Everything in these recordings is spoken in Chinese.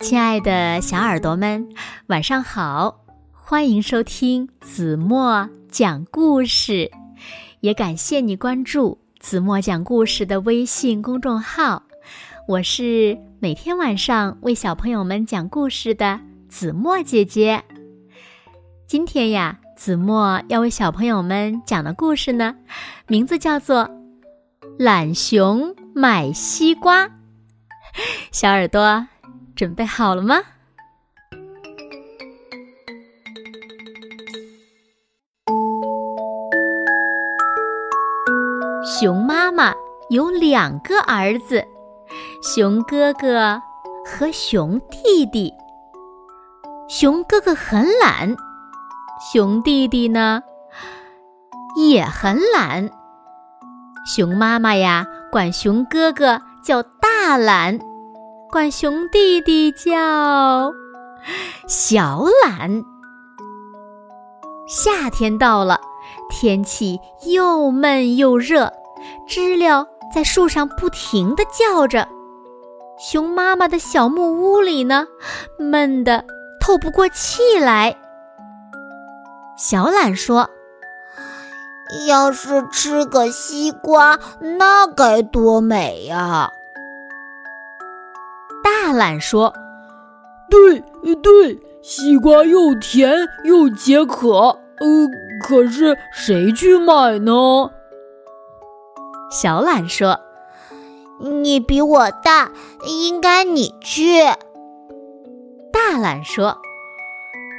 亲爱的小耳朵们，晚上好！欢迎收听子墨讲故事，也感谢你关注子墨讲故事的微信公众号。我是每天晚上为小朋友们讲故事的子墨姐姐。今天呀，子墨要为小朋友们讲的故事呢，名字叫做《懒熊买西瓜》。小耳朵。准备好了吗？熊妈妈有两个儿子，熊哥哥和熊弟弟。熊哥哥很懒，熊弟弟呢也很懒。熊妈妈呀，管熊哥哥叫大懒。管熊弟弟叫小懒。夏天到了，天气又闷又热，知了在树上不停地叫着。熊妈妈的小木屋里呢，闷得透不过气来。小懒说：“要是吃个西瓜，那该多美呀！”大懒说：“对，对，西瓜又甜又解渴。呃，可是谁去买呢？”小懒说：“你比我大，应该你去。”大懒说：“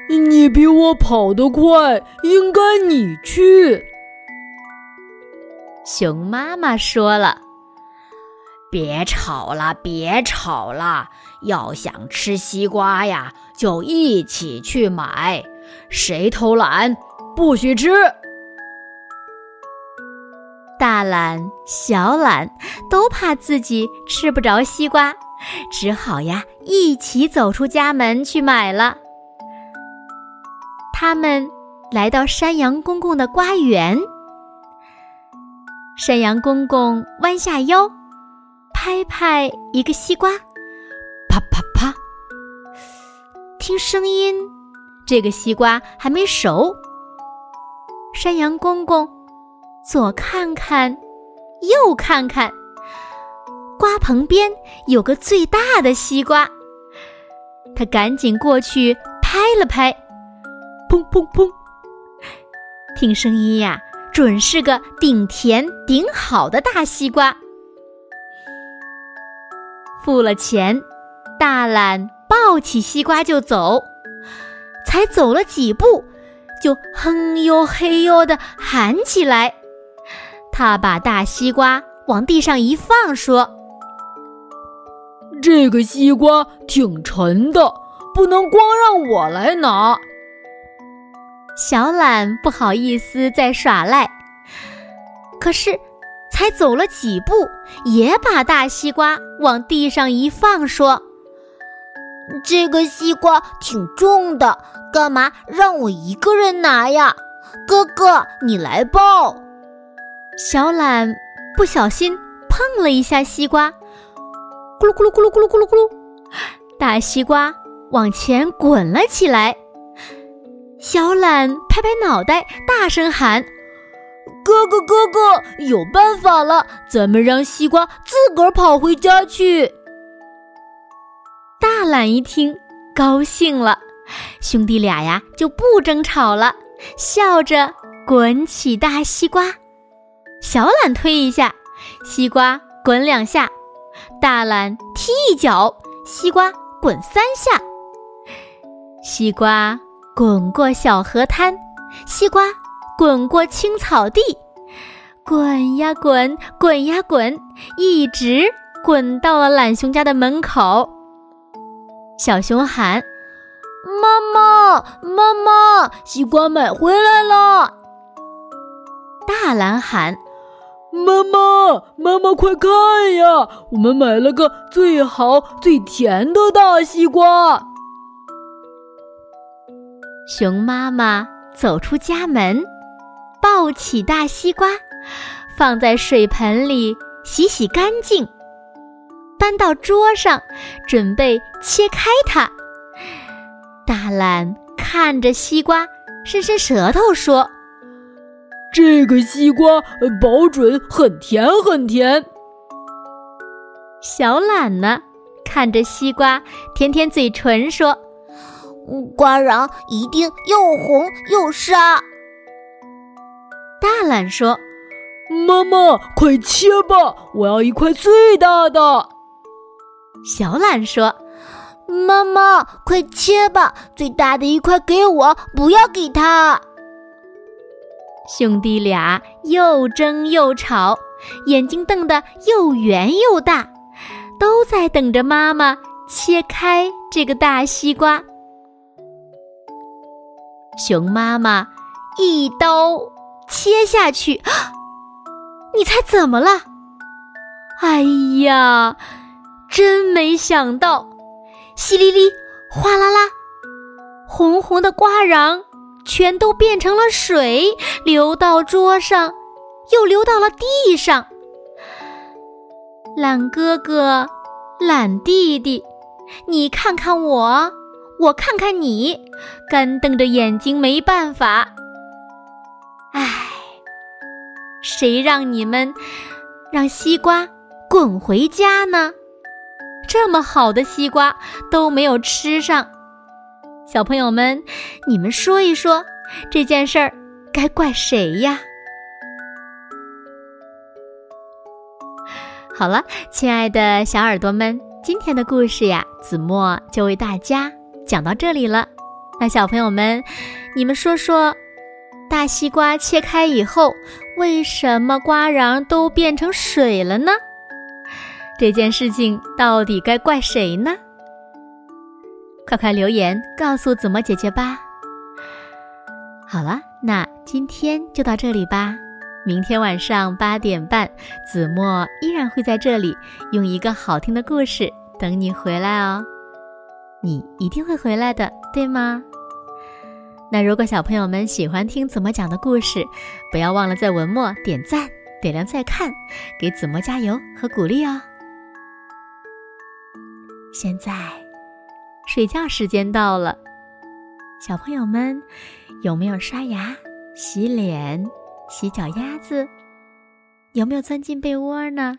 你比我跑得快，应该你去。”熊妈妈说了。别吵了，别吵了！要想吃西瓜呀，就一起去买。谁偷懒，不许吃。大懒、小懒都怕自己吃不着西瓜，只好呀一起走出家门去买了。他们来到山羊公公的瓜园，山羊公公弯下腰。拍拍一个西瓜，啪啪啪！听声音，这个西瓜还没熟。山羊公公左看看，右看看，瓜棚边有个最大的西瓜，他赶紧过去拍了拍，砰砰砰！听声音呀，准是个顶甜顶好的大西瓜。付了钱，大懒抱起西瓜就走，才走了几步，就哼哟嘿哟的喊起来。他把大西瓜往地上一放，说：“这个西瓜挺沉的，不能光让我来拿。”小懒不好意思再耍赖，可是。才走了几步，也把大西瓜往地上一放，说：“这个西瓜挺重的，干嘛让我一个人拿呀？哥哥，你来抱。”小懒不小心碰了一下西瓜，咕噜咕噜咕噜咕噜咕噜咕噜，大西瓜往前滚了起来。小懒拍拍脑袋，大声喊。哥哥，哥哥，有办法了！咱们让西瓜自个儿跑回家去。大懒一听，高兴了，兄弟俩呀就不争吵了，笑着滚起大西瓜。小懒推一下，西瓜滚两下；大懒踢一脚，西瓜滚三下。西瓜滚过小河滩，西瓜。滚过青草地，滚呀滚，滚呀滚，一直滚到了懒熊家的门口。小熊喊：“妈妈，妈妈，西瓜买回来了！”大懒喊：“妈妈，妈妈，快看呀，我们买了个最好最甜的大西瓜！”熊妈妈走出家门。抱起大西瓜，放在水盆里洗洗干净。搬到桌上，准备切开它。大懒看着西瓜，伸伸舌头说：“这个西瓜保准很甜很甜。”小懒呢，看着西瓜，舔舔嘴唇说：“瓜瓤一定又红又沙。”大懒说：“妈妈，快切吧，我要一块最大的。”小懒说：“妈妈，快切吧，最大的一块给我，不要给他。”兄弟俩又争又吵，眼睛瞪得又圆又大。都在等着妈妈切开这个大西瓜。熊妈妈一刀切下去，你猜怎么了？哎呀，真没想到！淅沥沥，哗啦啦，红红的瓜瓤全都变成了水，流到桌上，又流到了地上。懒哥哥，懒弟弟，你看看我，我看看你，干瞪着眼睛没办法。谁让你们让西瓜滚回家呢？这么好的西瓜都没有吃上，小朋友们，你们说一说这件事儿该怪谁呀？好了，亲爱的小耳朵们，今天的故事呀，子墨就为大家讲到这里了。那小朋友们，你们说说，大西瓜切开以后，为什么瓜瓤都变成水了呢？这件事情到底该怪谁呢？快快留言告诉子墨姐姐吧。好了，那今天就到这里吧。明天晚上八点半，子墨依然会在这里，用一个好听的故事等你回来哦。你一定会回来的，对吗？那如果小朋友们喜欢听子墨讲的故事，不要忘了在文末点赞、点亮再看，给子墨加油和鼓励哦。现在，睡觉时间到了，小朋友们有没有刷牙、洗脸？洗脚丫子，有没有钻进被窝呢？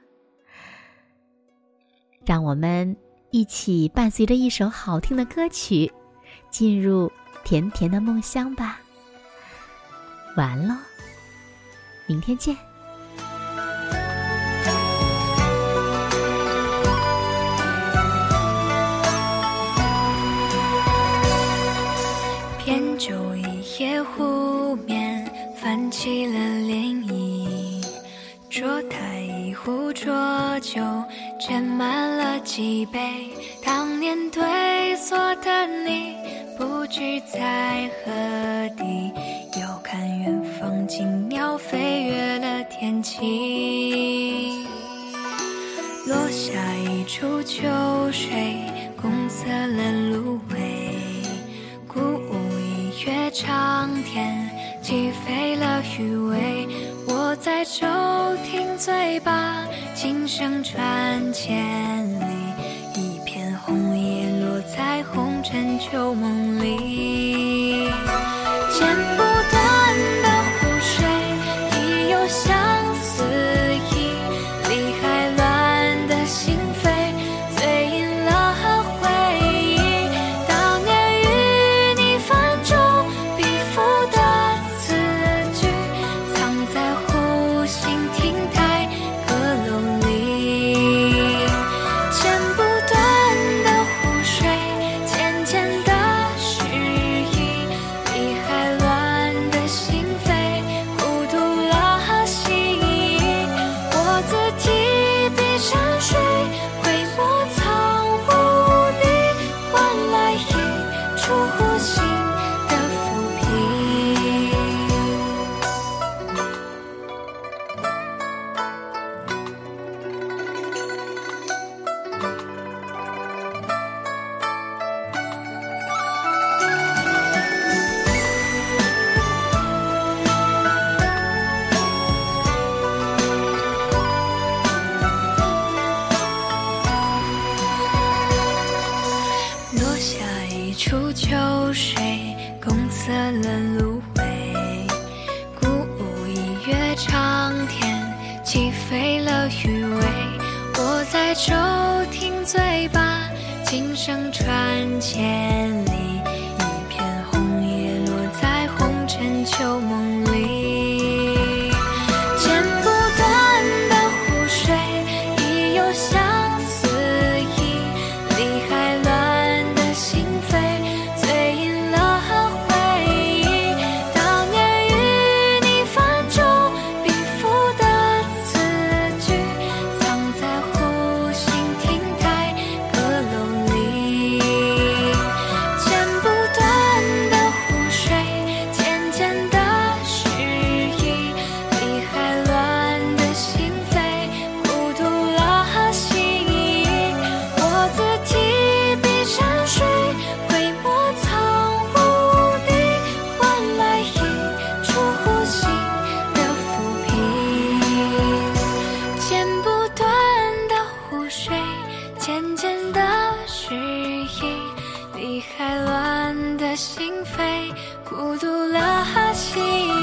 让我们一起伴随着一首好听的歌曲，进入甜甜的梦乡吧。完了，明天见。扁舟一夜湖面。泛起了涟漪，桌台壶浊酒，斟满了几杯。当年退缩的你，不知在何地，遥看远方，惊鸟飞越了天际。落下一株秋水，共色了芦苇，鼓舞一跃长天。起飞了余味，我在舟停嘴巴，琴声传千里。一片红叶落在红尘旧梦里，了芦苇。孤舞一跃长天，起飞了鱼尾。我在舟听醉罢，琴声传千里。开乱的心扉，孤独了心。